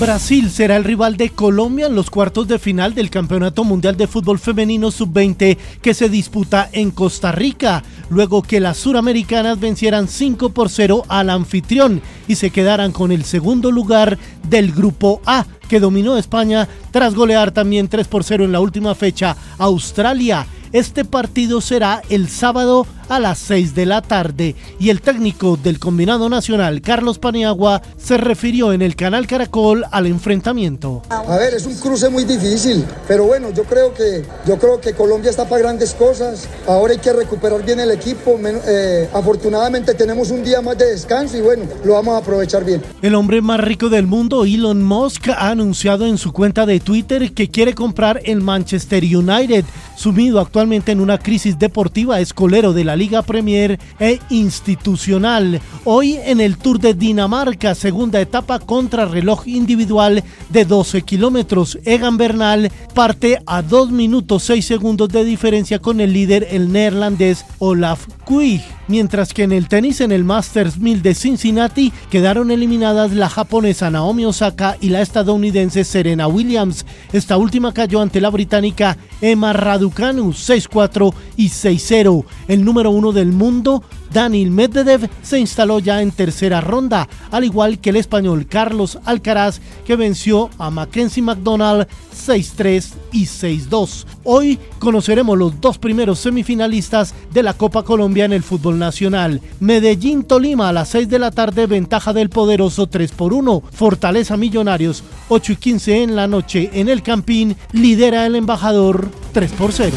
Brasil será el rival de Colombia en los cuartos de final del Campeonato Mundial de Fútbol Femenino Sub-20 que se disputa en Costa Rica, luego que las suramericanas vencieran 5 por 0 al anfitrión y se quedaran con el segundo lugar del Grupo A, que dominó España tras golear también 3 por 0 en la última fecha a Australia. Este partido será el sábado a las 6 de la tarde y el técnico del combinado nacional, Carlos Paniagua, se refirió en el canal Caracol al enfrentamiento. A ver, es un cruce muy difícil, pero bueno, yo creo que, yo creo que Colombia está para grandes cosas. Ahora hay que recuperar bien el equipo. Eh, afortunadamente tenemos un día más de descanso y bueno, lo vamos a aprovechar bien. El hombre más rico del mundo, Elon Musk, ha anunciado en su cuenta de Twitter que quiere comprar el Manchester United, sumido actualmente en una crisis deportiva escolero de la Liga Premier e institucional. Hoy en el Tour de Dinamarca, segunda etapa contra reloj individual de 12 kilómetros. Egan Bernal parte a 2 minutos 6 segundos de diferencia con el líder, el neerlandés Olaf Kuig mientras que en el tenis en el Masters 1000 de Cincinnati quedaron eliminadas la japonesa Naomi Osaka y la estadounidense Serena Williams. Esta última cayó ante la británica Emma Raducanu 6-4 y 6-0. El número uno del mundo, Daniel Medvedev, se instaló ya en tercera ronda, al igual que el español Carlos Alcaraz, que venció a Mackenzie McDonald 6-3 y 6-2. Hoy conoceremos los dos primeros semifinalistas de la Copa Colombia en el fútbol nacional. Medellín Tolima a las 6 de la tarde, ventaja del poderoso 3 por 1. Fortaleza Millonarios 8 y 15 en la noche en el Campín, lidera el embajador 3 por 0.